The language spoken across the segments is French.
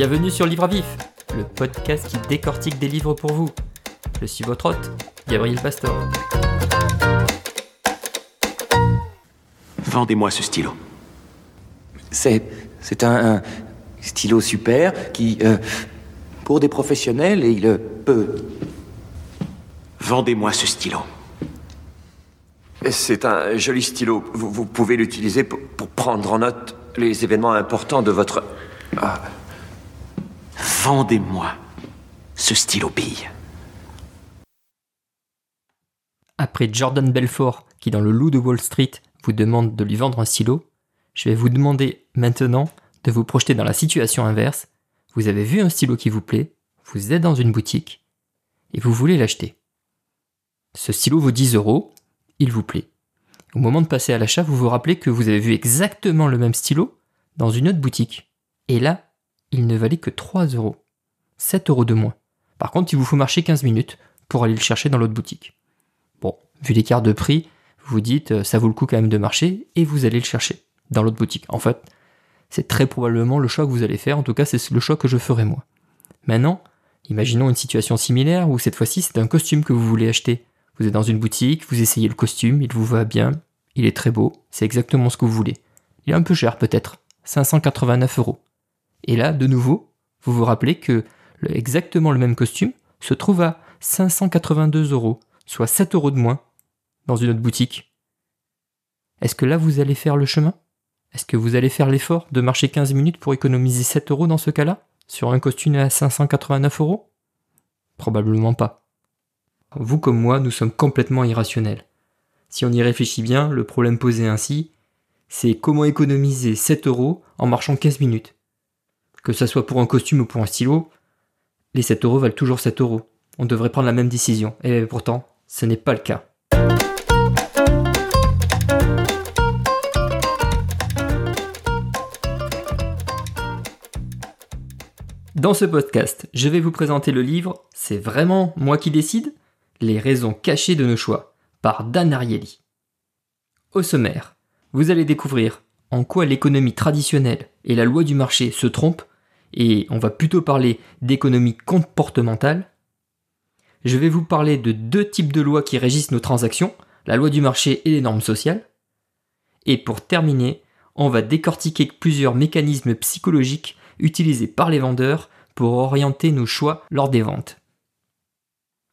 Bienvenue sur Livre à Vif, le podcast qui décortique des livres pour vous. Je suis votre hôte, Gabriel Pastor. Vendez-moi ce stylo. C'est. C'est un, un stylo super qui. euh, pour des professionnels, il euh, peut. Vendez-moi ce stylo. C'est un joli stylo. Vous, vous pouvez l'utiliser pour, pour prendre en note les événements importants de votre... Vendez-moi ce stylo bille. Après Jordan Belfort, qui dans le loup de Wall Street vous demande de lui vendre un stylo, je vais vous demander maintenant de vous projeter dans la situation inverse. Vous avez vu un stylo qui vous plaît, vous êtes dans une boutique et vous voulez l'acheter. Ce stylo vaut 10 euros, il vous plaît. Au moment de passer à l'achat, vous vous rappelez que vous avez vu exactement le même stylo dans une autre boutique. Et là, il ne valait que 3 euros. 7 euros de moins. Par contre, il vous faut marcher 15 minutes pour aller le chercher dans l'autre boutique. Bon, vu l'écart de prix, vous vous dites euh, ça vaut le coup quand même de marcher et vous allez le chercher dans l'autre boutique. En fait, c'est très probablement le choix que vous allez faire, en tout cas c'est le choix que je ferai moi. Maintenant, imaginons une situation similaire où cette fois-ci c'est un costume que vous voulez acheter. Vous êtes dans une boutique, vous essayez le costume, il vous va bien, il est très beau, c'est exactement ce que vous voulez. Il est un peu cher peut-être, 589 euros. Et là, de nouveau, vous vous rappelez que exactement le même costume se trouve à 582 euros, soit 7 euros de moins, dans une autre boutique. Est-ce que là vous allez faire le chemin? Est-ce que vous allez faire l'effort de marcher 15 minutes pour économiser 7 euros dans ce cas-là? Sur un costume à 589 euros? Probablement pas. Vous comme moi, nous sommes complètement irrationnels. Si on y réfléchit bien, le problème posé ainsi, c'est comment économiser 7 euros en marchant 15 minutes. Que ça soit pour un costume ou pour un stylo, les 7 euros valent toujours 7 euros. On devrait prendre la même décision. Et pourtant, ce n'est pas le cas. Dans ce podcast, je vais vous présenter le livre C'est vraiment moi qui décide? Les raisons cachées de nos choix par Dan Ariely. Au sommaire, vous allez découvrir en quoi l'économie traditionnelle et la loi du marché se trompent, et on va plutôt parler d'économie comportementale. Je vais vous parler de deux types de lois qui régissent nos transactions, la loi du marché et les normes sociales. Et pour terminer, on va décortiquer plusieurs mécanismes psychologiques utilisés par les vendeurs pour orienter nos choix lors des ventes.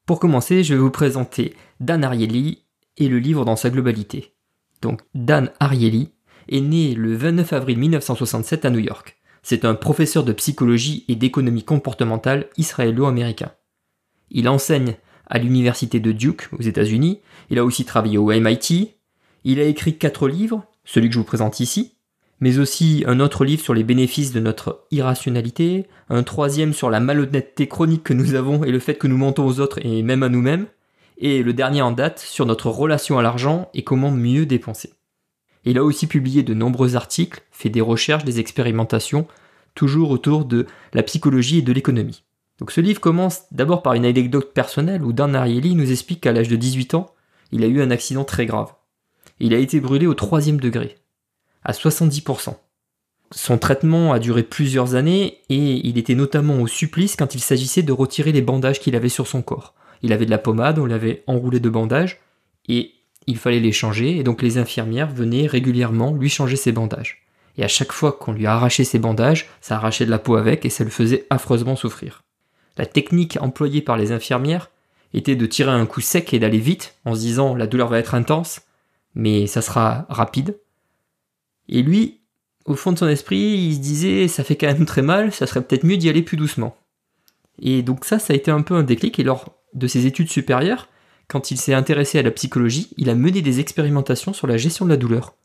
Pour commencer, je vais vous présenter Dan Ariely et le livre dans sa globalité. Donc Dan Ariely est né le 29 avril 1967 à New York. C'est un professeur de psychologie et d'économie comportementale israélo-américain. Il enseigne à l'université de Duke aux États-Unis. Il a aussi travaillé au MIT. Il a écrit quatre livres, celui que je vous présente ici, mais aussi un autre livre sur les bénéfices de notre irrationalité, un troisième sur la malhonnêteté chronique que nous avons et le fait que nous mentons aux autres et même à nous-mêmes, et le dernier en date sur notre relation à l'argent et comment mieux dépenser. Il a aussi publié de nombreux articles, fait des recherches, des expérimentations, toujours autour de la psychologie et de l'économie. Donc ce livre commence d'abord par une anecdote personnelle où Dan Ariely nous explique qu'à l'âge de 18 ans, il a eu un accident très grave. Il a été brûlé au troisième degré, à 70%. Son traitement a duré plusieurs années et il était notamment au supplice quand il s'agissait de retirer les bandages qu'il avait sur son corps. Il avait de la pommade, on l'avait enroulé de bandages et il fallait les changer et donc les infirmières venaient régulièrement lui changer ses bandages. Et à chaque fois qu'on lui arrachait ses bandages, ça arrachait de la peau avec et ça le faisait affreusement souffrir. La technique employée par les infirmières était de tirer un coup sec et d'aller vite en se disant la douleur va être intense, mais ça sera rapide. Et lui, au fond de son esprit, il se disait ça fait quand même très mal, ça serait peut-être mieux d'y aller plus doucement. Et donc ça, ça a été un peu un déclic et lors de ses études supérieures, quand il s'est intéressé à la psychologie, il a mené des expérimentations sur la gestion de la douleur.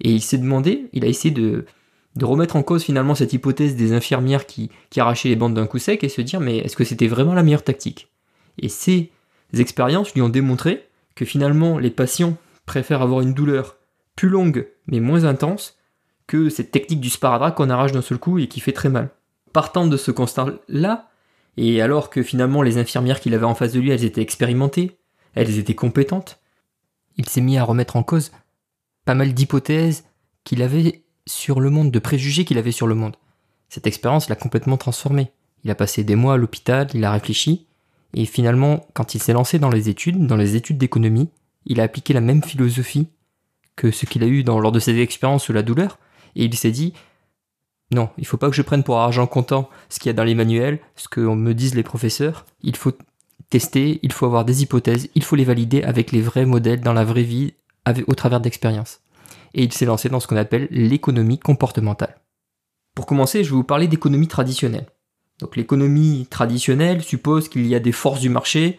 Et il s'est demandé, il a essayé de, remettre en cause finalement cette hypothèse des infirmières qui, qui arrachaient les bandes d'un coup sec et se dire mais est-ce que c'était vraiment la meilleure tactique? Et ces expériences lui ont démontré que finalement les patients préfèrent avoir une douleur plus longue mais moins intense que cette technique du sparadrap qu'on arrache d'un seul coup et qui fait très mal. Partant de ce constat-là, et alors que finalement les infirmières qu'il avait en face de lui, elles étaient expérimentées, elles étaient compétentes, il s'est mis à remettre en cause pas mal d'hypothèses qu'il avait sur le monde, de préjugés qu'il avait sur le monde. Cette expérience l'a complètement transformé. Il a passé des mois à l'hôpital, il a réfléchi, et finalement, quand il s'est lancé dans les études, dans les études d'économie, il a appliqué la même philosophie que ce qu'il a eu lors de ses expériences sous la douleur, et il s'est dit, non, il faut pas que je prenne pour argent comptant ce qu'il y a dans les manuels, ce que me disent les professeurs. Il faut tester, il faut avoir des hypothèses, il faut les valider avec les vrais modèles dans la vraie vie, au travers d'expériences. Et il s'est lancé dans ce qu'on appelle l'économie comportementale. Pour commencer, je vais vous parler d'économie traditionnelle. Donc l'économie traditionnelle suppose qu'il y a des forces du marché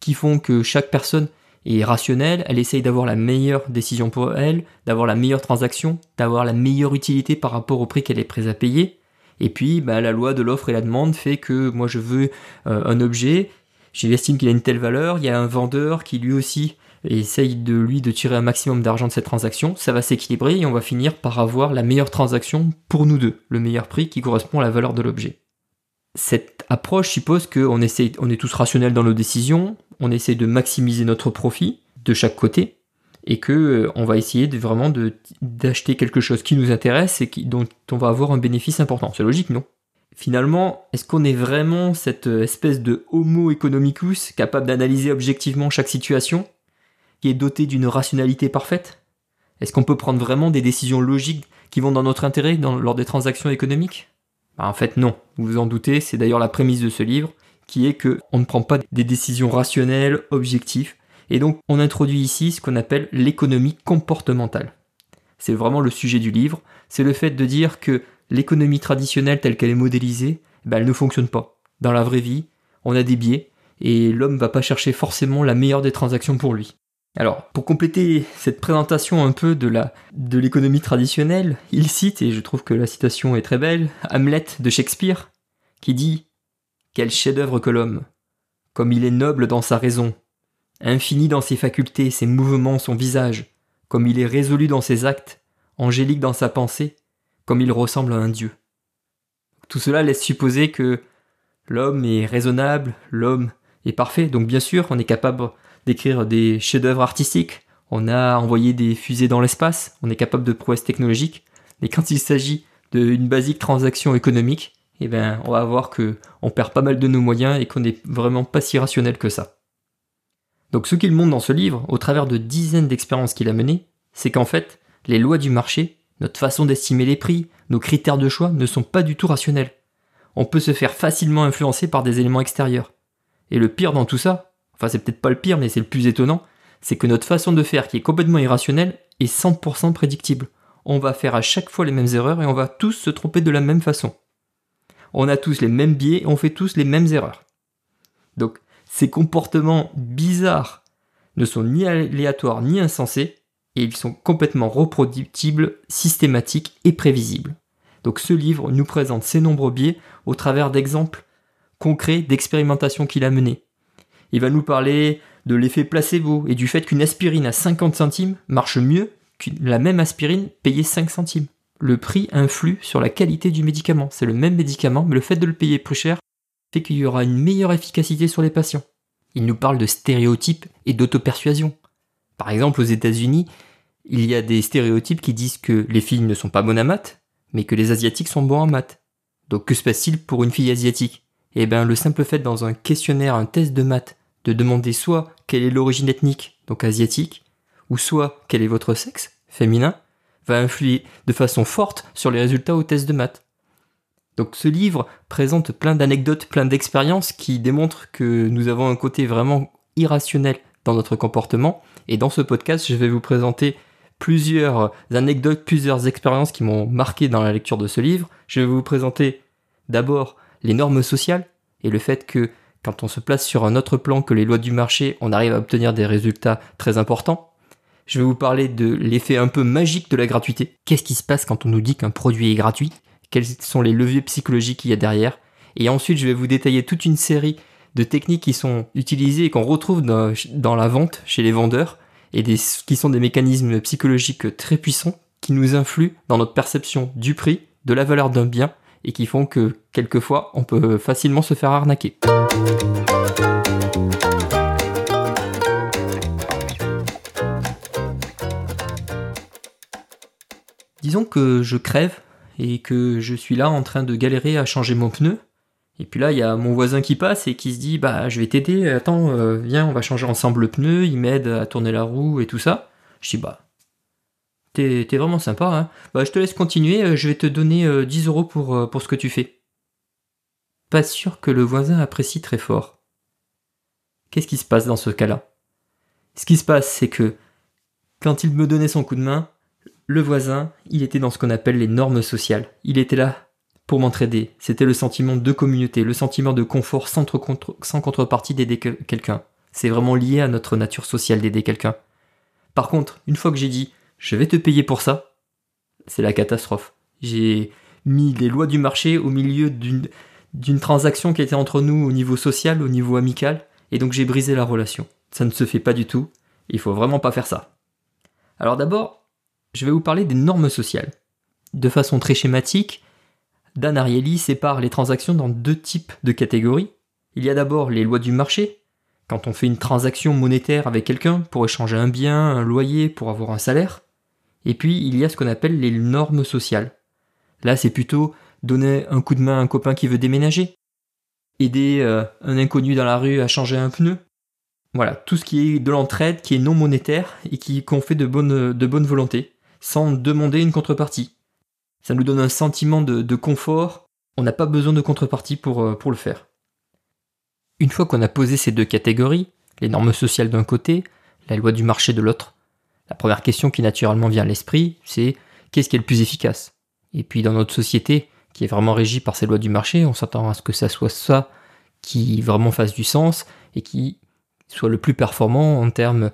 qui font que chaque personne est rationnelle, elle essaye d'avoir la meilleure décision pour elle, d'avoir la meilleure transaction, d'avoir la meilleure utilité par rapport au prix qu'elle est prête à payer. Et puis bah, la loi de l'offre et la demande fait que moi je veux euh, un objet, j'estime qu'il a une telle valeur, il y a un vendeur qui lui aussi essaye de lui de tirer un maximum d'argent de cette transaction, ça va s'équilibrer et on va finir par avoir la meilleure transaction pour nous deux, le meilleur prix qui correspond à la valeur de l'objet. Cette approche suppose qu'on essaie, on est tous rationnels dans nos décisions, on essaie de maximiser notre profit de chaque côté, et que euh, on va essayer vraiment d'acheter quelque chose qui nous intéresse et dont on va avoir un bénéfice important. C'est logique, non? Finalement, est-ce qu'on est vraiment cette euh, espèce de homo economicus capable d'analyser objectivement chaque situation, qui est doté d'une rationalité parfaite? Est-ce qu'on peut prendre vraiment des décisions logiques qui vont dans notre intérêt lors des transactions économiques? Bah, en fait, non. Vous vous en doutez, c'est d'ailleurs la prémisse de ce livre, qui est que on ne prend pas des décisions rationnelles, objectives, et donc on introduit ici ce qu'on appelle l'économie comportementale. C'est vraiment le sujet du livre, c'est le fait de dire que l'économie traditionnelle telle qu'elle est modélisée, bah, elle ne fonctionne pas. Dans la vraie vie, on a des biais, et l'homme va pas chercher forcément la meilleure des transactions pour lui. Alors, pour compléter cette présentation un peu de la de l'économie traditionnelle, il cite, et je trouve que la citation est très belle, Hamlet de Shakespeare, qui dit Quel chef-d'œuvre que l'homme Comme il est noble dans sa raison, infini dans ses facultés, ses mouvements, son visage, comme il est résolu dans ses actes, angélique dans sa pensée, comme il ressemble à un dieu. Tout cela laisse supposer que l'homme est raisonnable, l'homme est parfait, donc bien sûr on est capable d'écrire des chefs-d'œuvre artistiques, on a envoyé des fusées dans l'espace, on est capable de prouesses technologiques, mais quand il s'agit d'une basique transaction économique, eh ben, on va voir que on perd pas mal de nos moyens et qu'on n'est vraiment pas si rationnel que ça. Donc ce qu'il montre dans ce livre, au travers de dizaines d'expériences qu'il a menées, c'est qu'en fait, les lois du marché, notre façon d'estimer les prix, nos critères de choix ne sont pas du tout rationnels. On peut se faire facilement influencer par des éléments extérieurs. Et le pire dans tout ça, enfin c'est peut-être pas le pire, mais c'est le plus étonnant, c'est que notre façon de faire, qui est complètement irrationnelle, est 100% prédictible. On va faire à chaque fois les mêmes erreurs et on va tous se tromper de la même façon. On a tous les mêmes biais on fait tous les mêmes erreurs. Donc ces comportements bizarres ne sont ni aléatoires ni insensés, et ils sont complètement reproductibles, systématiques et prévisibles. Donc ce livre nous présente ces nombreux biais au travers d'exemples concrets d'expérimentations qu'il a menées. Il va nous parler de l'effet placebo et du fait qu'une aspirine à 50 centimes marche mieux que la même aspirine payée 5 centimes. Le prix influe sur la qualité du médicament. C'est le même médicament, mais le fait de le payer plus cher fait qu'il y aura une meilleure efficacité sur les patients. Il nous parle de stéréotypes et d'autopersuasion. Par exemple, aux États-Unis, il y a des stéréotypes qui disent que les filles ne sont pas bonnes à maths, mais que les Asiatiques sont bons en maths. Donc que se passe-t-il pour une fille asiatique? Eh bien, le simple fait dans un questionnaire, un test de maths, de demander soit quelle est l'origine ethnique, donc asiatique, ou soit quel est votre sexe, féminin, va influer de façon forte sur les résultats au test de maths. Donc ce livre présente plein d'anecdotes, plein d'expériences qui démontrent que nous avons un côté vraiment irrationnel dans notre comportement. Et dans ce podcast, je vais vous présenter plusieurs anecdotes, plusieurs expériences qui m'ont marqué dans la lecture de ce livre. Je vais vous présenter d'abord les normes sociales et le fait que quand on se place sur un autre plan que les lois du marché, on arrive à obtenir des résultats très importants. Je vais vous parler de l'effet un peu magique de la gratuité. Qu'est-ce qui se passe quand on nous dit qu'un produit est gratuit? Quels sont les leviers psychologiques qu'il y a derrière? Et ensuite, je vais vous détailler toute une série de techniques qui sont utilisées et qu'on retrouve dans, la vente chez les vendeurs et qui sont des mécanismes psychologiques très puissants qui nous influent dans notre perception du prix, de la valeur d'un bien et qui font que quelquefois on peut facilement se faire arnaquer. Disons que je crève et que je suis là en train de galérer à changer mon pneu. Et puis là, il y a mon voisin qui passe et qui se dit Bah, je vais t'aider, attends, euh, viens, on va changer ensemble le pneu. Il m'aide à tourner la roue et tout ça. Je dis Bah, t'es vraiment sympa, hein. Bah, je te laisse continuer, euh, je vais te donner 10 euros pour, pour ce que tu fais. Pas sûr que le voisin apprécie très fort. Qu'est-ce qui se passe dans ce cas-là? Ce qui se passe, c'est que quand il me donnait son coup de main, le voisin, il était dans ce qu'on appelle les normes sociales. Il était là pour m'entraider. C'était le sentiment de communauté, le sentiment de confort sans, contrepartie d'aider quelqu'un. C'est vraiment lié à notre nature sociale d'aider quelqu'un. Par contre, une fois que j'ai dit je vais te payer pour ça, c'est la catastrophe. J'ai mis les lois du marché au milieu d'une transaction qui était entre nous au niveau social, au niveau amical, et donc j'ai brisé la relation. Ça ne se fait pas du tout. Il faut vraiment pas faire ça. Alors d'abord, je vais vous parler des normes sociales. De façon très schématique, Dan Ariely sépare les transactions dans deux types de catégories. Il y a d'abord les lois du marché, quand on fait une transaction monétaire avec quelqu'un pour échanger un bien, un loyer, pour avoir un salaire. Et puis il y a ce qu'on appelle les normes sociales. Là c'est plutôt donner un coup de main à un copain qui veut déménager, aider euh, un inconnu dans la rue à changer un pneu. Voilà, tout ce qui est de l'entraide, qui est non monétaire et qui qu'on fait de de bonne volonté sans demander une contrepartie. Ça nous donne un sentiment de, confort, on n'a pas besoin de contrepartie pour, euh, pour le faire. Une fois qu'on a posé ces deux catégories, les normes sociales d'un côté, la loi du marché de l'autre, la première question qui naturellement vient à l'esprit, c'est qu'est-ce qui est le plus efficace? Et puis dans notre société, qui est vraiment régie par ces lois du marché, on s'attend à ce que ça soit ça qui vraiment fasse du sens et qui soit le plus performant en termes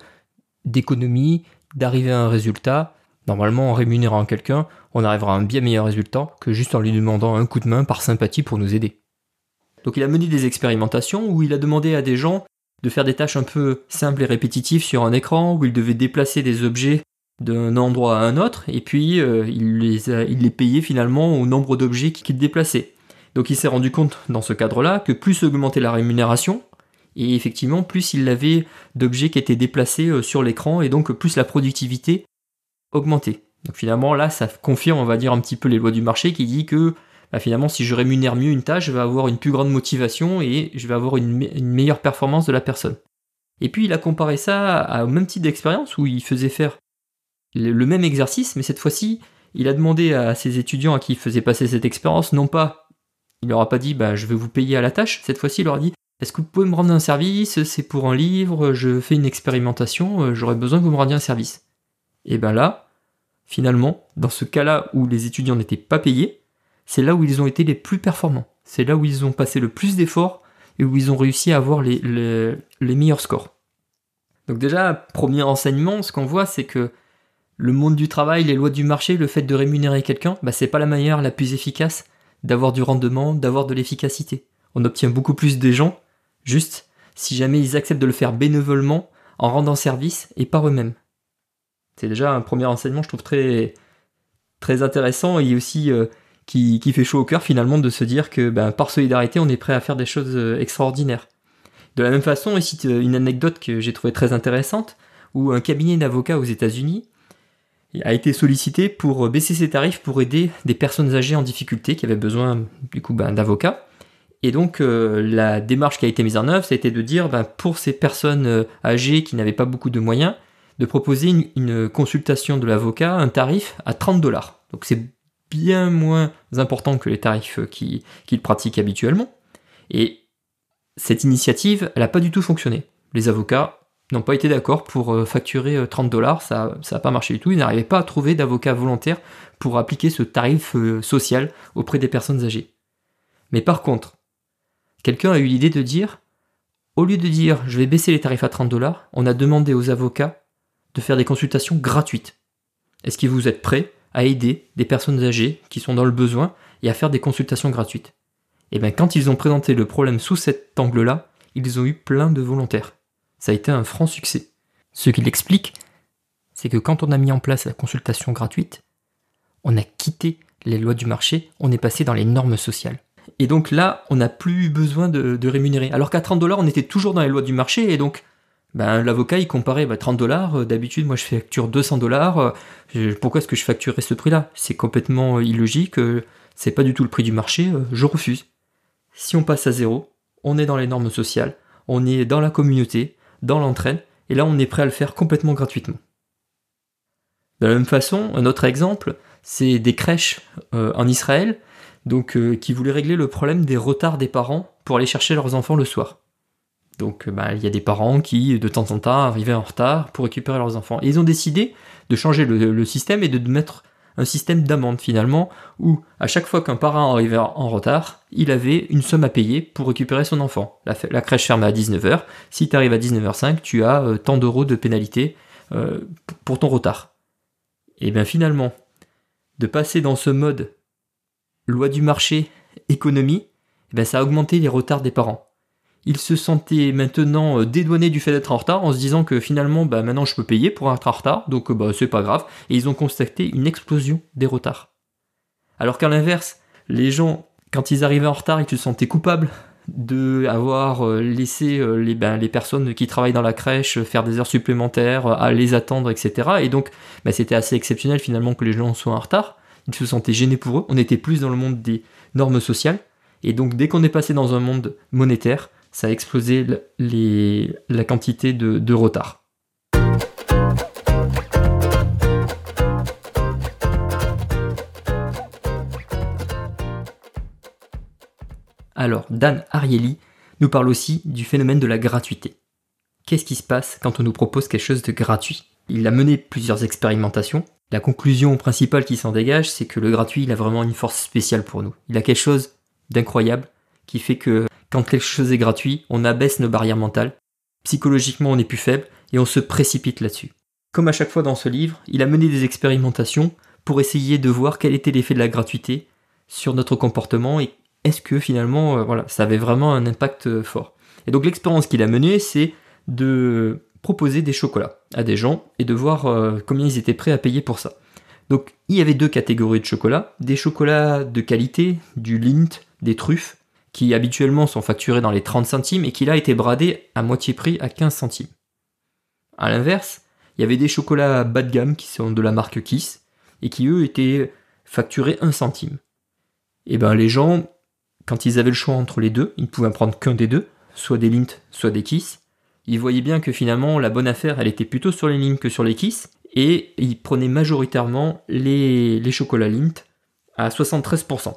d'économie, d'arriver à un résultat Normalement, en rémunérant quelqu'un, on arrivera à un bien meilleur résultat que juste en lui demandant un coup de main par sympathie pour nous aider. Donc il a mené des expérimentations où il a demandé à des gens de faire des tâches un peu simples et répétitives sur un écran, où ils devaient déplacer des objets d'un endroit à un autre, et puis euh, il, les il les payait finalement au nombre d'objets qu'il déplaçait. Donc il s'est rendu compte dans ce cadre-là que plus augmentait la rémunération, et effectivement plus il avait d'objets qui étaient déplacés euh, sur l'écran, et donc plus la productivité augmenter. Donc finalement là, ça confirme, on va dire, un petit peu les lois du marché qui dit que bah, finalement, si je rémunère mieux une tâche, je vais avoir une plus grande motivation et je vais avoir une, meilleure performance de la personne. Et puis il a comparé ça au même type d'expérience où il faisait faire le même exercice, mais cette fois-ci, il a demandé à ses étudiants à qui il faisait passer cette expérience, non pas, il leur a pas dit, bah, je vais vous payer à la tâche, cette fois-ci, il leur a dit, est-ce que vous pouvez me rendre un service? C'est pour un livre, je fais une expérimentation, euh, j'aurais besoin que vous me rendiez un service. Et bien là, finalement, dans ce cas-là où les étudiants n'étaient pas payés, c'est là où ils ont été les plus performants. C'est là où ils ont passé le plus d'efforts et où ils ont réussi à avoir les, meilleurs scores. Donc déjà, premier enseignement, ce qu'on voit, c'est que le monde du travail, les lois du marché, le fait de rémunérer quelqu'un, bah, c'est pas la manière la plus efficace d'avoir du rendement, d'avoir de l'efficacité. On obtient beaucoup plus des gens, juste si jamais ils acceptent de le faire bénévolement, en rendant service et par eux-mêmes. C'est déjà un premier enseignement, je trouve, très, intéressant et aussi euh, qui, fait chaud au cœur finalement de se dire que ben, par solidarité, on est prêt à faire des choses euh, extraordinaires. De la même façon, ici une anecdote que j'ai trouvée très intéressante, où un cabinet d'avocats aux États-Unis a été sollicité pour euh, baisser ses tarifs pour aider des personnes âgées en difficulté qui avaient besoin du coup ben, d'avocats. Et donc la démarche qui a été mise en œuvre, c'était de dire ben, pour ces personnes âgées qui n'avaient pas beaucoup de moyens, de proposer une, consultation de l'avocat, un tarif à 30 dollars. Donc c'est bien moins important que les tarifs qu'il pratique habituellement. Et cette initiative, elle n'a pas du tout fonctionné. Les avocats n'ont pas été d'accord pour euh, facturer 30 euh, dollars, ça n'a pas marché du tout. Ils n'arrivaient pas à trouver d'avocats volontaires pour appliquer ce tarif euh, social auprès des personnes âgées. Mais par contre, quelqu'un a eu l'idée de dire, au lieu de dire je vais baisser les tarifs à 30 dollars, on a demandé aux avocats de faire des consultations gratuites. Est-ce que vous êtes prêt à aider des personnes âgées qui sont dans le besoin et à faire des consultations gratuites? Et eh bien quand ils ont présenté le problème sous cet angle-là, ils ont eu plein de volontaires. Ça a été un franc succès. Ce qui l'explique, c'est que quand on a mis en place la consultation gratuite, on a quitté les lois du marché, on est passé dans les normes sociales. Et donc là, on n'a plus besoin de, de rémunérer. Alors qu'à 30 dollars, on était toujours dans les lois du marché, et donc Ben, l'avocat, il comparait bah, 30 dollars, d'habitude, moi je facture 200 dollars, pourquoi est-ce que je facturerais ce prix-là? C'est complètement illogique, c'est pas du tout le prix du marché, je refuse. Si on passe à zéro, on est dans les normes sociales, on est dans la communauté, dans l'entraîne, et là on est prêt à le faire complètement gratuitement. De la même façon, un autre exemple, c'est des crèches euh, en Israël, donc euh, qui voulaient régler le problème des retards des parents pour aller chercher leurs enfants le soir. Donc euh, bah, il y a des parents qui de temps en temps arrivaient en retard pour récupérer leurs enfants. Et ils ont décidé de changer le, système et de mettre un système d'amende finalement, où à chaque fois qu'un parent arrivait en retard, il avait une somme à payer pour récupérer son enfant. La, crèche ferme à 19h, si tu arrives à 19h05, tu as tant d'euros de pénalité pour ton retard. Et bien finalement, de passer dans ce mode loi du marché, économie, eh ben ça a augmenté les retards des parents. Ils se sentaient maintenant euh, dédouanés du fait d'être en retard en se disant que finalement bah, maintenant je peux payer pour être en retard, donc bah, c'est pas grave, et ils ont constaté une explosion des retards. Alors qu'à l'inverse, les gens, quand ils arrivaient en retard, ils se sentaient coupables de avoir euh, laissé euh, les, ben, les personnes qui travaillent dans la crèche faire des heures supplémentaires, à les attendre, etc. Et donc, ben, c'était assez exceptionnel finalement que les gens soient en retard. Ils se sentaient gênés pour eux. On était plus dans le monde des normes sociales. Et donc, dès qu'on est passé dans un monde monétaire, ça a explosé la quantité de, de retard. Alors, Dan Ariely nous parle aussi du phénomène de la gratuité. Qu'est-ce qui se passe quand on nous propose quelque chose de gratuit? Il a mené plusieurs expérimentations. La conclusion principale qui s'en dégage, c'est que le gratuit, il a vraiment une force spéciale pour nous. Il a quelque chose d'incroyable qui fait que quand quelque chose est gratuit, on abaisse nos barrières mentales. Psychologiquement, on est plus faible et on se précipite là-dessus. Comme à chaque fois dans ce livre, il a mené des expérimentations pour essayer de voir quel était l'effet de la gratuité sur notre comportement et est-ce que finalement, euh, voilà, ça avait vraiment un impact euh, fort. Et donc l'expérience qu'il a menée, c'est de proposer des chocolats à des gens et de voir euh, combien ils étaient prêts à payer pour ça. Donc il y avait deux catégories de chocolats, des chocolats de qualité, du Lindt, des truffes, habituellement sont facturés dans les 30 centimes et qui là étaient bradés à moitié prix à 15 centimes. A l'inverse, il y avait des chocolats bas de gamme qui sont de la marque Kiss et qui eux étaient facturés 1 centime. Et ben les gens quand ils avaient le choix entre les deux, ils ne pouvaient prendre qu'un des deux, soit des Lint, soit des Kiss. Ils voyaient bien que finalement la bonne affaire, elle était plutôt sur les Lint que sur les Kiss, et ils prenaient majoritairement les, les chocolats Lint à 73%.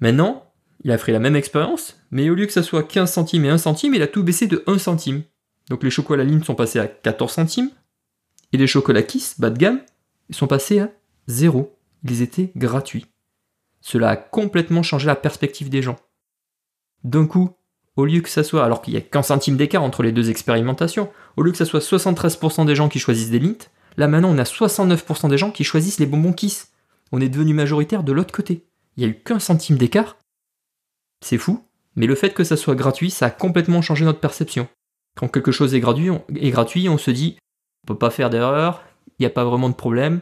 Maintenant, il a fait la même expérience, mais au lieu que ça soit 15 centimes et 1 centime, il a tout baissé de 1 centime. Donc les chocolats Lint sont passés à 14 centimes, et les chocolats Kiss, bas de gamme, sont passés à 0. Ils étaient gratuits. Cela a complètement changé la perspective des gens. D'un coup, au lieu que ça soit, alors qu'il y a qu'un centime d'écart entre les deux expérimentations, au lieu que ça soit 73% des gens qui choisissent des Lint, là maintenant on a 69% des gens qui choisissent les bonbons Kiss. On est devenu majoritaire de l'autre côté. Il n'y a eu qu'un centime d'écart. C'est fou, mais le fait que ça soit gratuit, ça a complètement changé notre perception. Quand quelque chose est gratuit, on, se dit, on peut pas faire d'erreur, il n'y a pas vraiment de problème,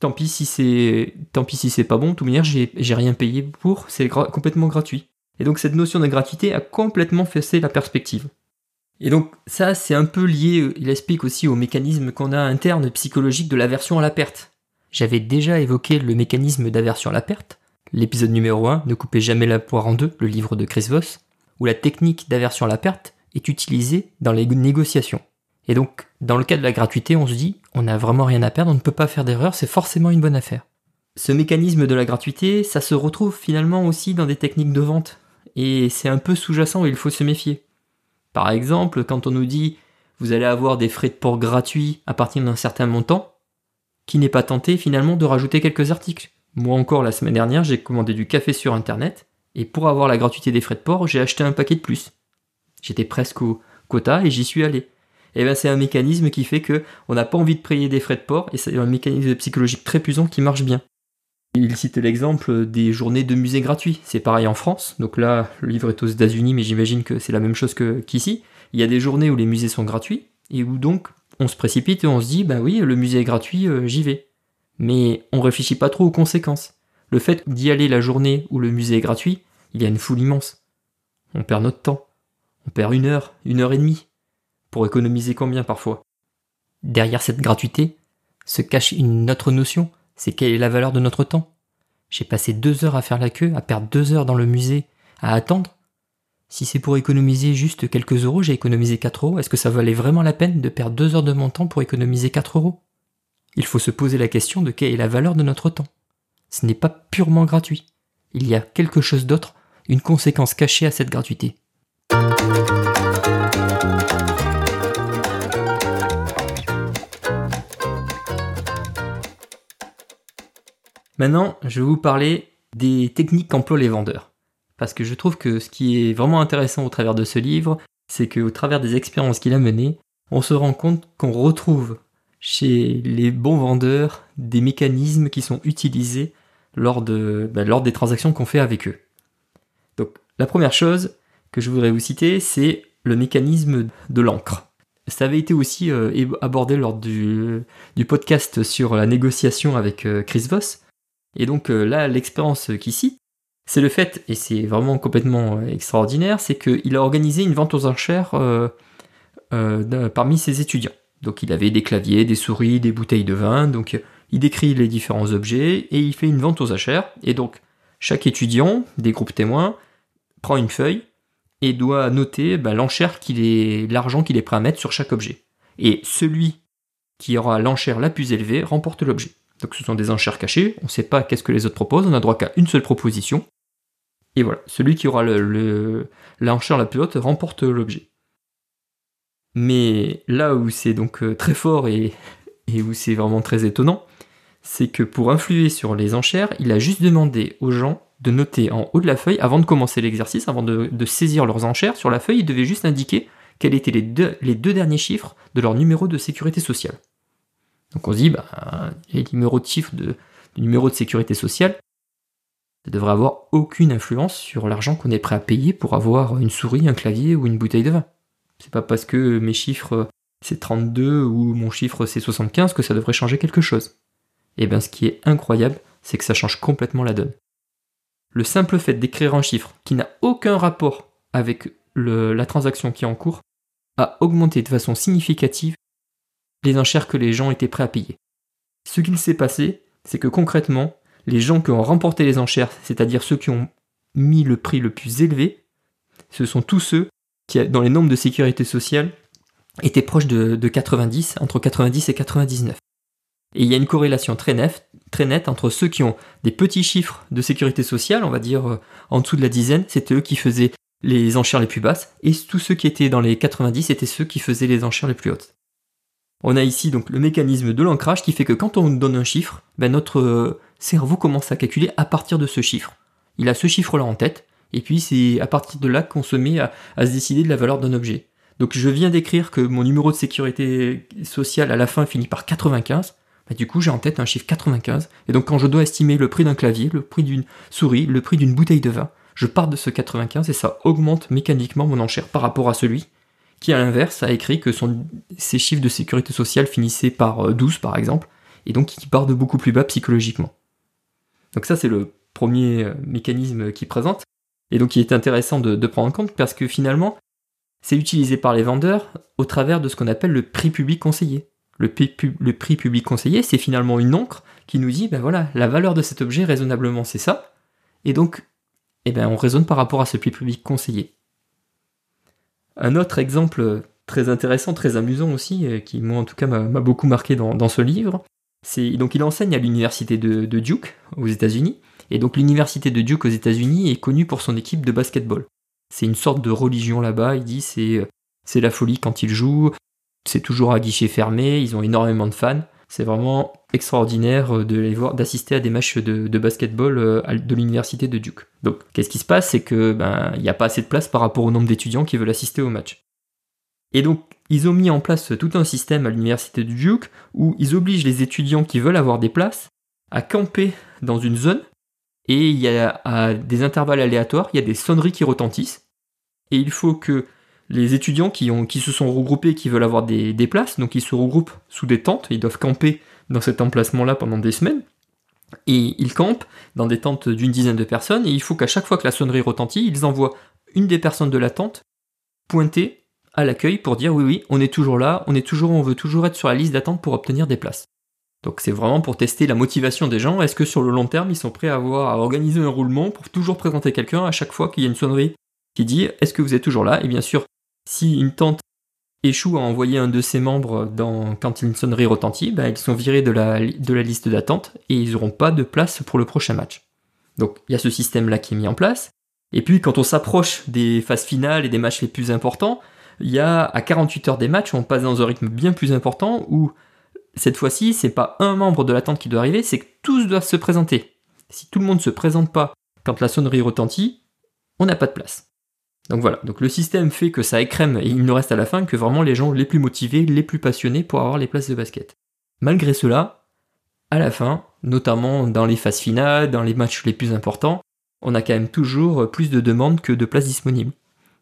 tant pis si c'est tant pis si c'est pas bon, de toute manière j'ai, rien payé pour, c'est complètement gratuit. Et donc cette notion de gratuité a complètement fessé la perspective. Et donc ça c'est un peu lié, il explique aussi au mécanisme qu'on a interne psychologique de l'aversion à la perte. J'avais déjà évoqué le mécanisme d'aversion à la perte, l'épisode numéro 1, Ne coupez jamais la poire en deux, le livre de Chris Voss, où la technique d'aversion à la perte est utilisée dans les négociations. Et donc, dans le cas de la gratuité, on se dit, on n'a vraiment rien à perdre, on ne peut pas faire d'erreur, c'est forcément une bonne affaire. Ce mécanisme de la gratuité, ça se retrouve finalement aussi dans des techniques de vente, et c'est un peu sous-jacent et il faut se méfier. Par exemple, quand on nous dit, vous allez avoir des frais de port gratuits à partir d'un certain montant, qui n'est pas tenté finalement de rajouter quelques articles. Moi encore, la semaine dernière, j'ai commandé du café sur Internet, et pour avoir la gratuité des frais de port, j'ai acheté un paquet de plus. J'étais presque au quota et j'y suis allé et eh ben c'est un mécanisme qui fait que on n'a pas envie de payer des frais de port et c'est un mécanisme psychologique très puissant qui marche bien. Il cite l'exemple des journées de musée gratuits. C'est pareil en France. Donc là, le livre est aux États-Unis, mais j'imagine que c'est la même chose qu'ici. Il y a des journées où les musées sont gratuits et où donc on se précipite et on se dit bah oui, le musée est gratuit, euh, j'y vais. Mais on réfléchit pas trop aux conséquences. Le fait d'y aller la journée où le musée est gratuit, il y a une foule immense. On perd notre temps. On perd une heure, une heure et demie pour économiser combien parfois? Derrière cette gratuité se cache une autre notion, c'est quelle est la valeur de notre temps? J'ai passé deux heures à faire la queue, à perdre deux heures dans le musée, à attendre. Si c'est pour économiser juste quelques euros, j'ai économisé 4 euros, est-ce que ça valait vraiment la peine de perdre deux heures de mon temps pour économiser 4 euros? Il faut se poser la question de quelle est la valeur de notre temps. Ce n'est pas purement gratuit. Il y a quelque chose d'autre, une conséquence cachée à cette gratuité. Maintenant, je vais vous parler des techniques qu'emploient les vendeurs. Parce que je trouve que ce qui est vraiment intéressant au travers de ce livre, c'est qu'au travers des expériences qu'il a menées, on se rend compte qu'on retrouve chez les bons vendeurs des mécanismes qui sont utilisés ben, lors des transactions qu'on fait avec eux. Donc la première chose que je voudrais vous citer, c'est le mécanisme de l'encre. Ça avait été aussi euh, abordé lors du, podcast sur la négociation avec euh, Chris Voss. Et donc euh, là, l'expérience qu'ici, c'est le fait, et c'est vraiment complètement extraordinaire, c'est qu'il a organisé une vente aux enchères parmi ses étudiants. Donc il avait des claviers, des souris, des bouteilles de vin, donc il décrit les différents objets et il fait une vente aux enchères. Et donc chaque étudiant, des groupes témoins, prend une feuille et doit noter bah, l'enchère qu'il est, l'argent qu'il est prêt à mettre sur chaque objet. Et celui qui aura l'enchère la plus élevée remporte l'objet. Donc ce sont des enchères cachées, on ne sait pas qu'est-ce que les autres proposent, on n'a droit qu'à une seule proposition. Et voilà, celui qui aura le, l'enchère la plus haute remporte l'objet. Mais là où c'est donc euh, très fort et, où c'est vraiment très étonnant, c'est que pour influer sur les enchères, il a juste demandé aux gens de noter en haut de la feuille, avant de commencer l'exercice, avant de, saisir leurs enchères, sur la feuille, ils devaient juste indiquer quels étaient les deux, derniers chiffres de leur numéro de sécurité sociale. Donc on se dit, bah, les numéros de chiffres numéro de sécurité sociale, ça devrait avoir aucune influence sur l'argent qu'on est prêt à payer pour avoir une souris, un clavier ou une bouteille de vin. C'est pas parce que mes chiffres c'est 32 ou mon chiffre c'est 75 que ça devrait changer quelque chose. Et eh bien ce qui est incroyable, c'est que ça change complètement la donne le simple fait d'écrire un chiffre qui n'a aucun rapport avec la transaction qui est en cours a augmenté de façon significative les enchères que les gens étaient prêts à payer. Ce qu'il s'est passé, c'est que concrètement, les gens qui ont remporté les enchères, c'est-à-dire ceux qui ont mis le prix le plus élevé, ce sont tous ceux qui, dans les nombres de sécurité sociale, étaient proches de, de 90, entre 90 et 99. Et il y a une corrélation très, très nette entre ceux qui ont des petits chiffres de sécurité sociale, on va dire euh, en dessous de la dizaine, c'était eux qui faisaient les enchères les plus basses, et tous ceux qui étaient dans les 90 étaient ceux qui faisaient les enchères les plus hautes. On a ici donc le mécanisme de l'ancrage qui fait que quand on donne un chiffre, ben notre euh, cerveau commence à calculer à partir de ce chiffre. Il a ce chiffre-là en tête, et puis c'est à partir de là qu'on se met à, se décider de la valeur d'un objet. Donc je viens d'écrire que mon numéro de sécurité sociale à la fin finit par 95. Bah, du coup j'ai en tête un chiffre 95, et donc quand je dois estimer le prix d'un clavier, le prix d'une souris, le prix d'une bouteille de vin, je pars de ce 95 et ça augmente mécaniquement mon enchère par rapport à celui qui à l'inverse a écrit que son, ses chiffres de sécurité sociale finissaient par 12 euh, par exemple, et donc qui part de beaucoup plus bas psychologiquement. Donc ça c'est le premier euh, mécanisme qui présente, et donc il est intéressant de, prendre en compte parce que finalement c'est utilisé par les vendeurs au travers de ce qu'on appelle le prix public conseillé. Le, prix public conseillé, c'est finalement une encre qui nous dit, ben voilà, la valeur de cet objet raisonnablement c'est ça, et donc, eh ben, on raisonne par rapport à ce prix public conseillé. Un autre exemple très intéressant, très amusant aussi, euh, qui moi en tout cas m'a beaucoup marqué dans, ce livre, c'est donc il enseigne à l'université de, Duke aux États-Unis, et donc l'université de Duke aux États-Unis est connue pour son équipe de basketball. C'est une sorte de religion là-bas, il dit c'est c'est la folie quand il joue, c'est toujours à guichet fermé, ils ont énormément de fans. C'est vraiment extraordinaire euh, d'assister à des matchs de, basketball euh, de l'université de Duke. Donc, qu'est-ce qui se passe? C'est que ben n'y a pas assez de place par rapport au nombre d'étudiants qui veulent assister au match. Et donc, ils ont mis en place tout un système à l'université de Duke où ils obligent les étudiants qui veulent avoir des places à camper dans une zone et il y a à des intervalles aléatoires, il y a des sonneries qui retentissent et il faut que les étudiants qui, se sont regroupés qui veulent avoir des, places, donc ils se regroupent sous des tentes, ils doivent camper dans cet emplacement-là pendant des semaines, et ils campent dans des tentes d'une dizaine de personnes, et il faut qu'à chaque fois que la sonnerie retentit, ils envoient une des personnes de la tente pointer à l'accueil pour dire oui oui, on est toujours là, on est toujours on veut toujours être sur la liste d'attente pour obtenir des places. Donc c'est vraiment pour tester la motivation des gens. Est-ce que sur le long terme, ils sont prêts à avoir à organiser un roulement pour toujours présenter quelqu'un à chaque fois qu'il y a une sonnerie qui dit est-ce que vous êtes toujours là? Et bien sûr, si une tente échoue à envoyer un de ses membres dans, quand une sonnerie retentit, ben, ils sont virés de la, de la liste d'attente et ils n'auront pas de place pour le prochain match. Donc il y a ce système-là qui est mis en place. Et puis quand on s'approche des phases finales et des matchs les plus importants, il y a à 48 heures des matchs, on passe dans un rythme bien plus important où cette fois-ci, c'est pas un membre de l'attente qui doit arriver, c'est que tous doivent se présenter. Si tout le monde ne se présente pas quand la sonnerie retentit, on n'a pas de place. Donc voilà, donc le système fait que ça écrème et il ne reste à la fin que vraiment les gens les plus motivés, les plus passionnés pour avoir les places de basket. Malgré cela, à la fin, notamment dans les phases finales, dans les matchs les plus importants, on a quand même toujours plus de demandes que de places disponibles.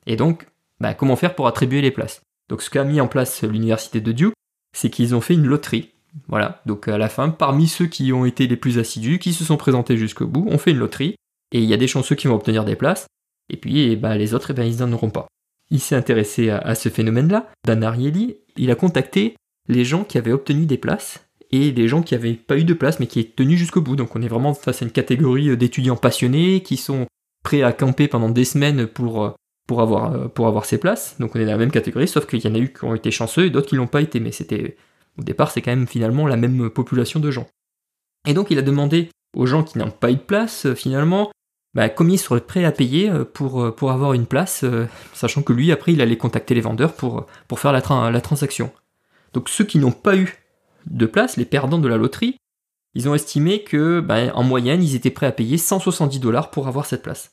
Et donc, bah, comment faire pour attribuer les places? Donc ce qu'a mis en place l'université de Duke, c'est qu'ils ont fait une loterie. Voilà, donc à la fin, parmi ceux qui ont été les plus assidus, qui se sont présentés jusqu'au bout, on fait une loterie, et il y a des chanceux qui vont obtenir des places, et puis eh ben, les autres, eh ben, ils n'en auront pas. Il s'est intéressé à, ce phénomène-là. Dan Ariely, il a contacté les gens qui avaient obtenu des places et les gens qui n'avaient pas eu de place mais qui étaient tenus jusqu'au bout. Donc on est vraiment face à une catégorie d'étudiants passionnés qui sont prêts à camper pendant des semaines pour, euh, pour, avoir, euh, pour avoir ces places. Donc on est dans la même catégorie, sauf qu'il y en a eu qui ont été chanceux et d'autres qui l'ont pas été. Mais c'était au départ, c'est quand même finalement la même population de gens. Et donc il a demandé aux gens qui n'ont pas eu de place, euh, finalement, bah, combien ils seraient prêts à payer euh, pour, avoir une place, sachant que lui, après, il allait contacter les vendeurs pour, faire la, la transaction. Donc ceux qui n'ont pas eu de place, les perdants de la loterie, ils ont estimé que, bah, en moyenne, ils étaient prêts à payer 170 dollars pour avoir cette place.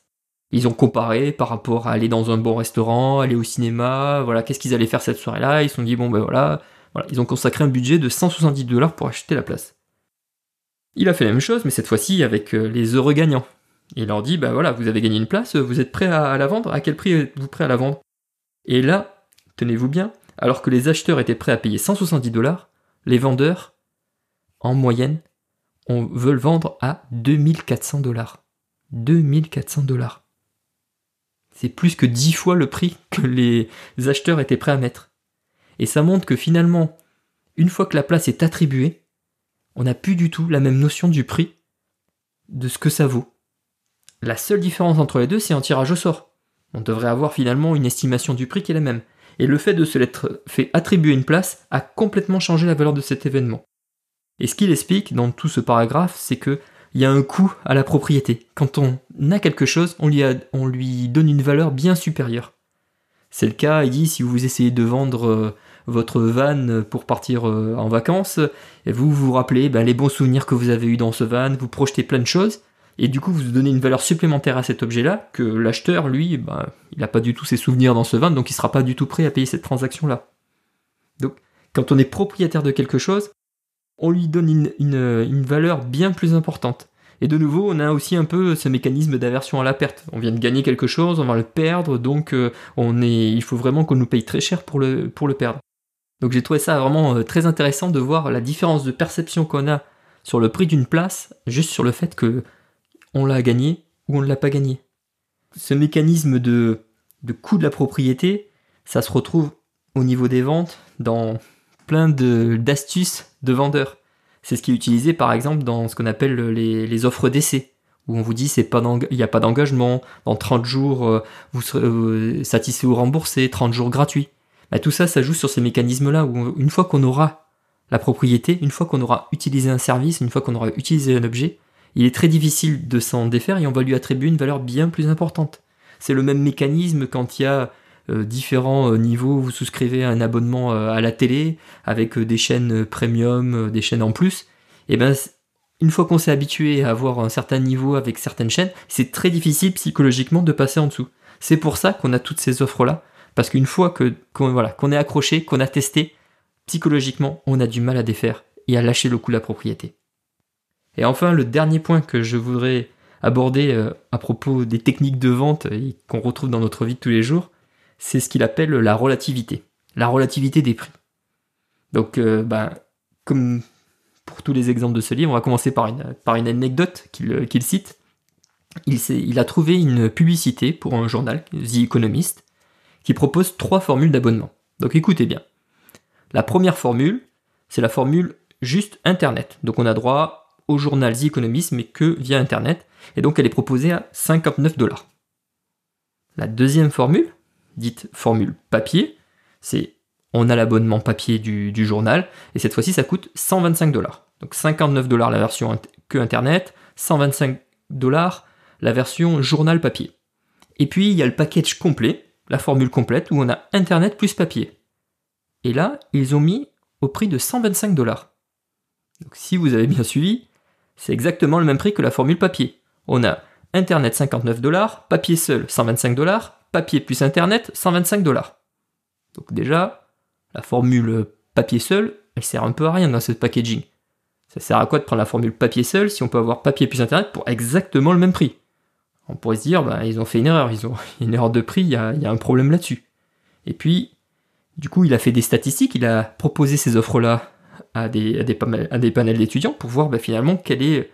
Ils ont comparé par rapport à aller dans un bon restaurant, aller au cinéma, voilà, qu'est-ce qu'ils allaient faire cette soirée-là, ils se sont dit, bon ben voilà, ils ont consacré un budget de 170 dollars pour acheter la place. Il a fait la même chose, mais cette fois-ci avec les heureux gagnants. Il leur dit, bah voilà, vous avez gagné une place, vous êtes prêt à, la vendre? À quel prix êtes-vous prêt à la vendre? Et là, tenez-vous bien, alors que les acheteurs étaient prêts à payer 170 dollars, les vendeurs, en moyenne, on veut vendre à 2400 dollars. 2400 dollars. C'est plus que 10 fois le prix que les acheteurs étaient prêts à mettre. Et ça montre que finalement, une fois que la place est attribuée, on n'a plus du tout la même notion du prix de ce que ça vaut. La seule différence entre les deux, c'est un tirage au sort. On devrait avoir finalement une estimation du prix qui est la même. Et le fait de se l'être fait attribuer une place a complètement changé la valeur de cet événement. Et ce qu'il explique dans tout ce paragraphe, c'est que il y a un coût à la propriété. Quand on a quelque chose, on lui, on lui donne une valeur bien supérieure. C'est le cas, il dit, si vous essayez de vendre euh, votre van pour partir euh, en vacances, vous vous rappelez ben, les bons souvenirs que vous avez eus dans ce van, vous projetez plein de choses, et du coup vous donnez une valeur supplémentaire à cet objet-là que l'acheteur, lui, bah, il n'a pas du tout ses souvenirs dans ce van, donc il ne sera pas du tout prêt à payer cette transaction-là. Donc quand on est propriétaire de quelque chose, on lui donne une, valeur bien plus importante. Et de nouveau, on a aussi un peu ce mécanisme d'aversion à la perte. On vient de gagner quelque chose, on va le perdre, donc euh, on est, il faut vraiment qu'on nous paye très cher pour le, perdre. Donc j'ai trouvé ça vraiment euh, très intéressant de voir la différence de perception qu'on a sur le prix d'une place, juste sur le fait que on l'a gagné ou on ne l'a pas gagné. Ce mécanisme de, de coût de la propriété, ça se retrouve au niveau des ventes dans plein d'astuces de, vendeurs. C'est ce qui est utilisé par exemple dans ce qu'on appelle les, offres d'essai, où on vous dit c'est pas il n'y a pas d'engagement, dans 30 jours euh, vous serez euh, satisfait ou remboursé, 30 jours gratuits. Bah, tout ça, ça joue sur ces mécanismes-là, où une fois qu'on aura la propriété, une fois qu'on aura utilisé un service, une fois qu'on aura utilisé un objet, il est très difficile de s'en défaire et on va lui attribuer une valeur bien plus importante. C'est le même mécanisme quand il y a différents euh, niveaux, vous souscrivez un abonnement euh, à la télé avec des chaînes premium, des chaînes en plus. Et ben une fois qu'on s'est habitué à avoir un certain niveau avec certaines chaînes, c'est très difficile psychologiquement de passer en dessous. C'est pour ça qu'on a toutes ces offres là, parce qu'une fois que qu'on voilà, qu'on est accroché, qu'on a testé, psychologiquement, on a du mal à défaire et à lâcher le coup de la propriété. Et enfin, le dernier point que je voudrais aborder euh, à propos des techniques de vente et qu'on retrouve dans notre vie de tous les jours, c'est ce qu'il appelle la relativité, la relativité des prix. Donc, euh, ben, comme pour tous les exemples de ce livre, on va commencer par une, anecdote qu'il euh, cite. Il, il, a trouvé une publicité pour un journal, The Economist, qui propose trois formules d'abonnement. Donc écoutez bien. La première formule, c'est la formule juste Internet. Donc on a droit au journal The Economist, mais que via Internet. Et donc elle est proposée à 59 dollars. La deuxième formule, dite formule papier, c'est on a l'abonnement papier du, journal, et cette fois-ci ça coûte 125 dollars. Donc 59 dollars la version que Internet, 125 dollars la version journal papier. Et puis il y a le package complet, la formule complète, où on a Internet plus papier. Et là, ils ont mis au prix de 125 dollars. Donc si vous avez bien suivi, c'est exactement le même prix que la formule papier. On a Internet 59 dollars, papier seul 125 dollars, papier plus Internet 125 dollars. Donc déjà, la formule papier seul, elle sert un peu à rien dans ce packaging. Ça sert à quoi de prendre la formule papier seul si on peut avoir papier plus Internet pour exactement le même prix? On pourrait se dire, bah, ils ont fait une erreur, ils ont une erreur de prix, il y a, un problème là-dessus. Et puis, du coup, il a fait des statistiques, il a proposé ces offres-là à des, panels d'étudiants pour voir bah, finalement quelle est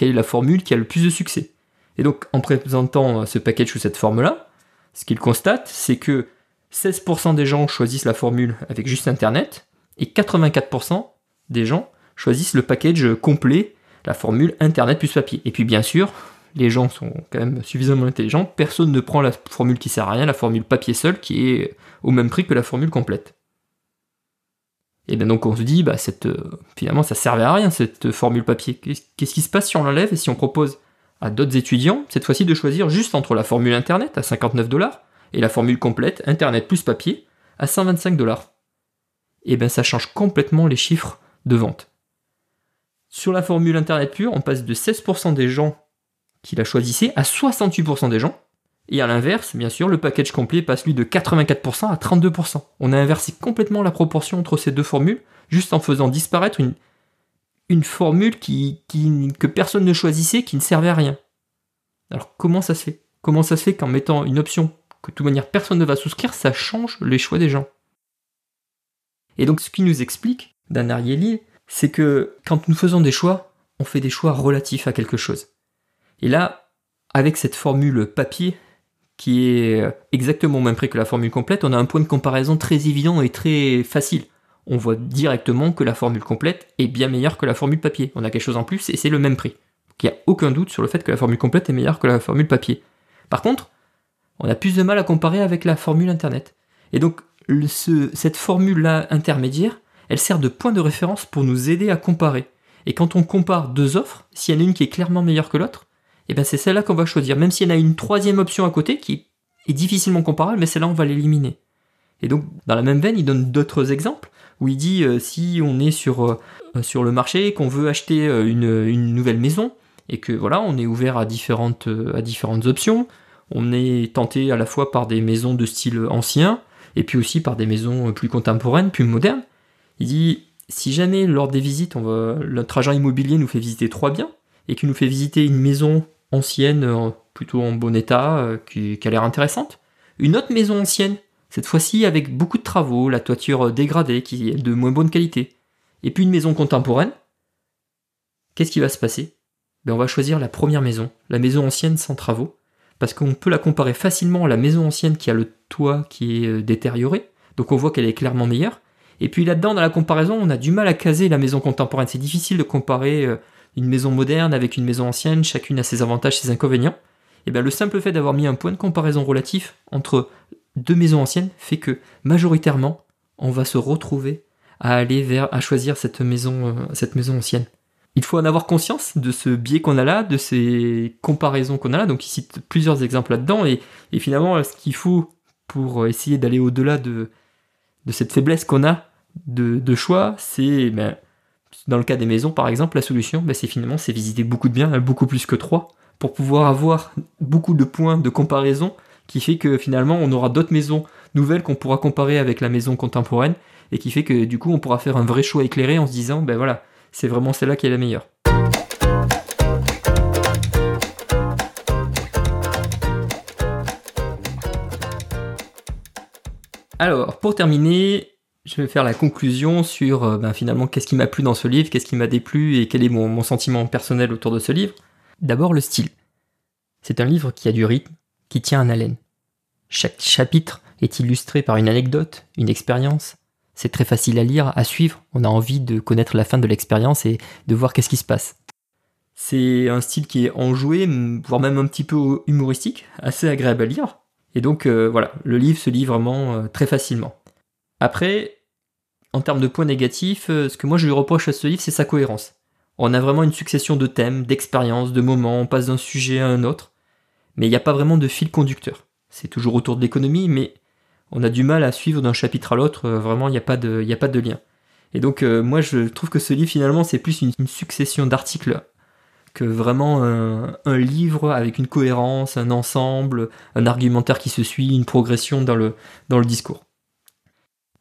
la formule qui a le plus de succès. Et donc, en présentant ce package sous cette forme-là, ce qu'il constate, c'est que 16% des gens choisissent la formule avec juste Internet, et 84% des gens choisissent le package complet, la formule Internet plus papier. Et puis bien sûr, les gens sont quand même suffisamment intelligents, personne ne prend la formule qui sert à rien, la formule papier seul, qui est au même prix que la formule complète. Et bien donc on se dit, bah cette, euh, finalement ça servait à rien cette formule papier. Qu'est-ce qui se passe si on l'enlève et si on propose à d'autres étudiants, cette fois-ci de choisir juste entre la formule Internet à 59 dollars et la formule complète Internet plus papier à 125 dollars Et bien ça change complètement les chiffres de vente. Sur la formule Internet pure, on passe de 16% des gens qui la choisissaient à 68% des gens. Et à l'inverse, bien sûr, le package complet passe lui de 84% à 32%. On a inversé complètement la proportion entre ces deux formules, juste en faisant disparaître une, une formule que personne ne choisissait, qui ne servait à rien. Alors comment ça se fait? Comment ça se fait qu'en mettant une option que de toute manière personne ne va souscrire, ça change les choix des gens? Et donc ce qui nous explique, Dan Ariely, c'est que quand nous faisons des choix, on fait des choix relatifs à quelque chose. Et là, avec cette formule papier, qui est exactement au même prix que la formule complète, on a un point de comparaison très évident et très facile. On voit directement que la formule complète est bien meilleure que la formule papier. On a quelque chose en plus et c'est le même prix. il n'y a aucun doute sur le fait que la formule complète est meilleure que la formule papier. Par contre, on a plus de mal à comparer avec la formule Internet. Et donc, cette formule-là intermédiaire, elle sert de point de référence pour nous aider à comparer. Et quand on compare deux offres, s'il y en a une qui est clairement meilleure que l'autre, et eh ben c'est celle-là qu'on va choisir. Même s'il y en a une troisième option à côté qui est difficilement comparable, mais celle-là on va l'éliminer. Et donc dans la même veine, il donne d'autres exemples où il dit euh, si on est sur, euh, sur le marché, qu'on veut acheter euh, une, nouvelle maison et que voilà, on est ouvert à différentes, à différentes options, on est tenté à la fois par des maisons de style ancien et puis aussi par des maisons plus contemporaines, plus modernes. Il dit si jamais lors des visites, on va, notre agent immobilier nous fait visiter trois biens et qu'il nous fait visiter une maison ancienne, euh, plutôt en bon état, euh, qui, a l'air intéressante. Une autre maison ancienne, cette fois-ci avec beaucoup de travaux, la toiture dégradée, qui est de moins bonne qualité. Et puis une maison contemporaine. Qu'est-ce qui va se passer? Ben, On va choisir la première maison, la maison ancienne sans travaux, parce qu'on peut la comparer facilement à la maison ancienne qui a le toit qui est euh, détérioré, donc on voit qu'elle est clairement meilleure. Et puis là-dedans, dans la comparaison, on a du mal à caser la maison contemporaine. C'est difficile de comparer une maison moderne avec une maison ancienne, chacune a ses avantages, ses inconvénients, et bien le simple fait d'avoir mis un point de comparaison relatif entre deux maisons anciennes fait que majoritairement on va se retrouver à aller vers à choisir cette maison euh, cette maison ancienne. Il faut en avoir conscience de ce biais qu'on a là, de ces comparaisons qu'on a là. Donc il cite plusieurs exemples là-dedans et, finalement ce qu'il faut pour essayer d'aller au-delà de, de cette faiblesse qu'on a de, de choix, c'est ben, dans le cas des maisons, par exemple, la solution, bah, c'est finalement c'est visiter beaucoup de biens, hein, beaucoup plus que trois, pour pouvoir avoir beaucoup de points de comparaison, qui fait que finalement on aura d'autres maisons nouvelles qu'on pourra comparer avec la maison contemporaine, et qui fait que du coup on pourra faire un vrai choix éclairé en se disant, ben voilà, c'est vraiment celle-là qui est la meilleure. Alors, pour terminer, je vais faire la conclusion sur euh, ben, finalement qu'est-ce qui m'a plu dans ce livre, qu'est-ce qui m'a déplu et quel est mon, sentiment personnel autour de ce livre. D'abord le style. C'est un livre qui a du rythme, qui tient en haleine. Chaque chapitre est illustré par une anecdote, une expérience. C'est très facile à lire, à suivre. On a envie de connaître la fin de l'expérience et de voir qu'est-ce qui se passe. C'est un style qui est enjoué, voire même un petit peu humoristique, assez agréable à lire. Et donc euh, voilà, le livre se lit vraiment euh, très facilement. Après, en termes de points négatifs, euh, ce que moi je lui reproche à ce livre, c'est sa cohérence. On a vraiment une succession de thèmes, d'expériences, de moments, on passe d'un sujet à un autre, mais il n'y a pas vraiment de fil conducteur. C'est toujours autour de l'économie, mais on a du mal à suivre d'un chapitre à l'autre, vraiment il n'y a, pas de, lien. Et donc moi je trouve que ce livre finalement c'est plus une succession d'articles que vraiment un, livre avec une cohérence, un ensemble, un argumentaire qui se suit, une progression dans le, dans le discours.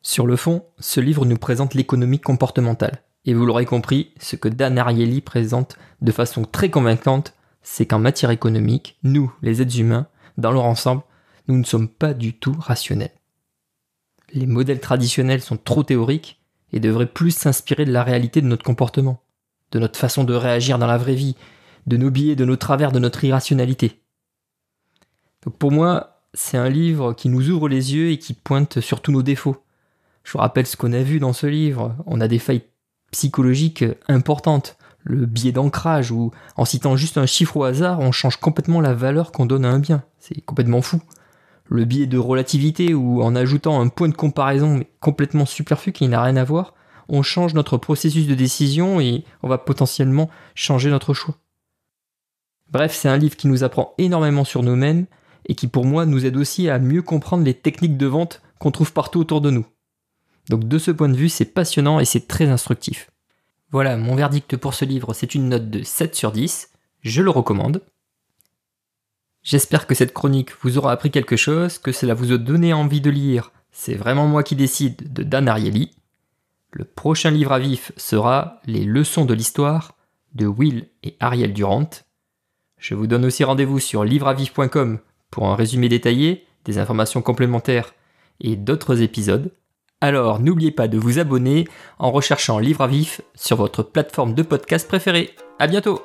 Sur le fond, ce livre nous présente l'économie comportementale. Et vous l'aurez compris, ce que Dan Ariely présente de façon très convaincante, c'est qu'en matière économique, nous, les êtres humains, dans leur ensemble, nous ne sommes pas du tout rationnels. Les modèles traditionnels sont trop théoriques et devraient plus s'inspirer de la réalité de notre comportement de notre façon de réagir dans la vraie vie, de nos biais, de nos travers, de notre irrationalité. Donc pour moi, c'est un livre qui nous ouvre les yeux et qui pointe sur tous nos défauts. Je vous rappelle ce qu'on a vu dans ce livre. On a des failles psychologiques importantes. Le biais d'ancrage, où en citant juste un chiffre au hasard, on change complètement la valeur qu'on donne à un bien. C'est complètement fou. Le biais de relativité, où en ajoutant un point de comparaison complètement superflu qui n'a rien à voir, on change notre processus de décision et on va potentiellement changer notre choix. Bref, c'est un livre qui nous apprend énormément sur nous-mêmes et qui pour moi nous aide aussi à mieux comprendre les techniques de vente qu'on trouve partout autour de nous. Donc de ce point de vue, c'est passionnant et c'est très instructif. Voilà, mon verdict pour ce livre, c'est une note de 7 sur 10. Je le recommande. J'espère que cette chronique vous aura appris quelque chose, que cela vous a donné envie de lire C'est vraiment moi qui décide de Dan Ariely. Le prochain livre à vif sera Les leçons de l'histoire de Will et Ariel Durant. Je vous donne aussi rendez-vous sur livreavif.com pour un résumé détaillé, des informations complémentaires et d'autres épisodes. Alors n'oubliez pas de vous abonner en recherchant Livre à vif sur votre plateforme de podcast préférée. À bientôt!